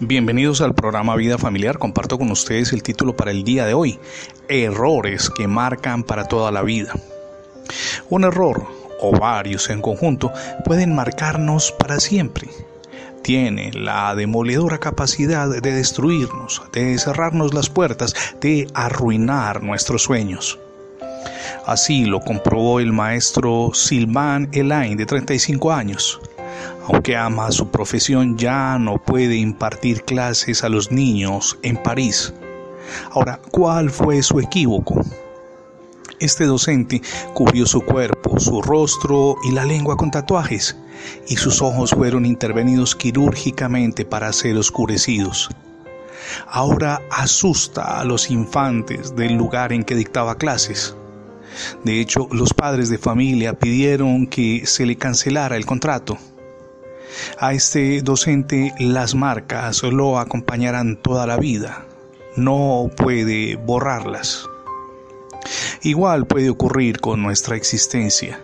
Bienvenidos al programa Vida Familiar. Comparto con ustedes el título para el día de hoy, Errores que marcan para toda la vida. Un error, o varios en conjunto, pueden marcarnos para siempre. Tiene la demoledora capacidad de destruirnos, de cerrarnos las puertas, de arruinar nuestros sueños. Así lo comprobó el maestro Silvan Elaine, de 35 años aunque ama su profesión, ya no puede impartir clases a los niños en París. Ahora, ¿cuál fue su equívoco? Este docente cubrió su cuerpo, su rostro y la lengua con tatuajes, y sus ojos fueron intervenidos quirúrgicamente para ser oscurecidos. Ahora asusta a los infantes del lugar en que dictaba clases. De hecho, los padres de familia pidieron que se le cancelara el contrato. A este docente las marcas lo acompañarán toda la vida. No puede borrarlas. Igual puede ocurrir con nuestra existencia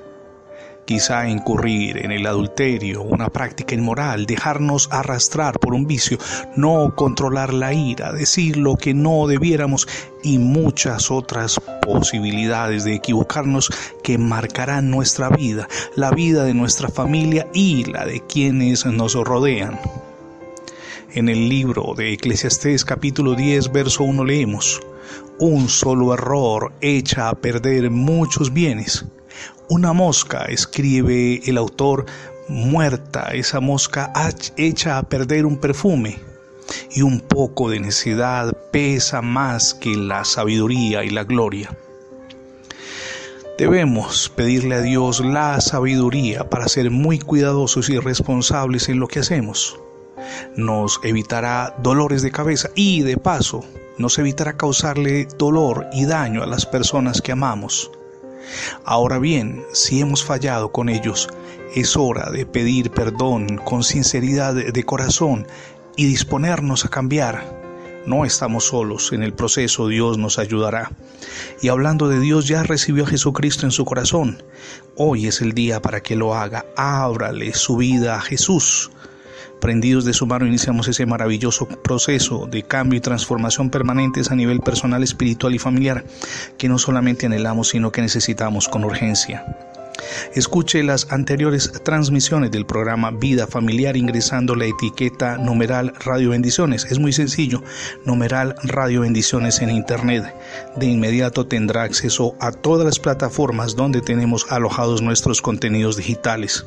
quizá incurrir en el adulterio, una práctica inmoral, dejarnos arrastrar por un vicio, no controlar la ira, decir lo que no debiéramos y muchas otras posibilidades de equivocarnos que marcarán nuestra vida, la vida de nuestra familia y la de quienes nos rodean. En el libro de Eclesiastés capítulo 10 verso 1 leemos, un solo error echa a perder muchos bienes una mosca, escribe el autor, muerta, esa mosca echa a perder un perfume. Y un poco de necedad pesa más que la sabiduría y la gloria. Debemos pedirle a Dios la sabiduría para ser muy cuidadosos y responsables en lo que hacemos. Nos evitará dolores de cabeza y de paso nos evitará causarle dolor y daño a las personas que amamos. Ahora bien, si hemos fallado con ellos, es hora de pedir perdón con sinceridad de corazón y disponernos a cambiar. No estamos solos, en el proceso Dios nos ayudará. Y hablando de Dios, ya recibió a Jesucristo en su corazón. Hoy es el día para que lo haga. Ábrale su vida a Jesús. Prendidos de su mano iniciamos ese maravilloso proceso de cambio y transformación permanentes a nivel personal, espiritual y familiar que no solamente anhelamos, sino que necesitamos con urgencia. Escuche las anteriores transmisiones del programa Vida Familiar ingresando la etiqueta numeral Radio Bendiciones. Es muy sencillo, numeral Radio Bendiciones en Internet. De inmediato tendrá acceso a todas las plataformas donde tenemos alojados nuestros contenidos digitales.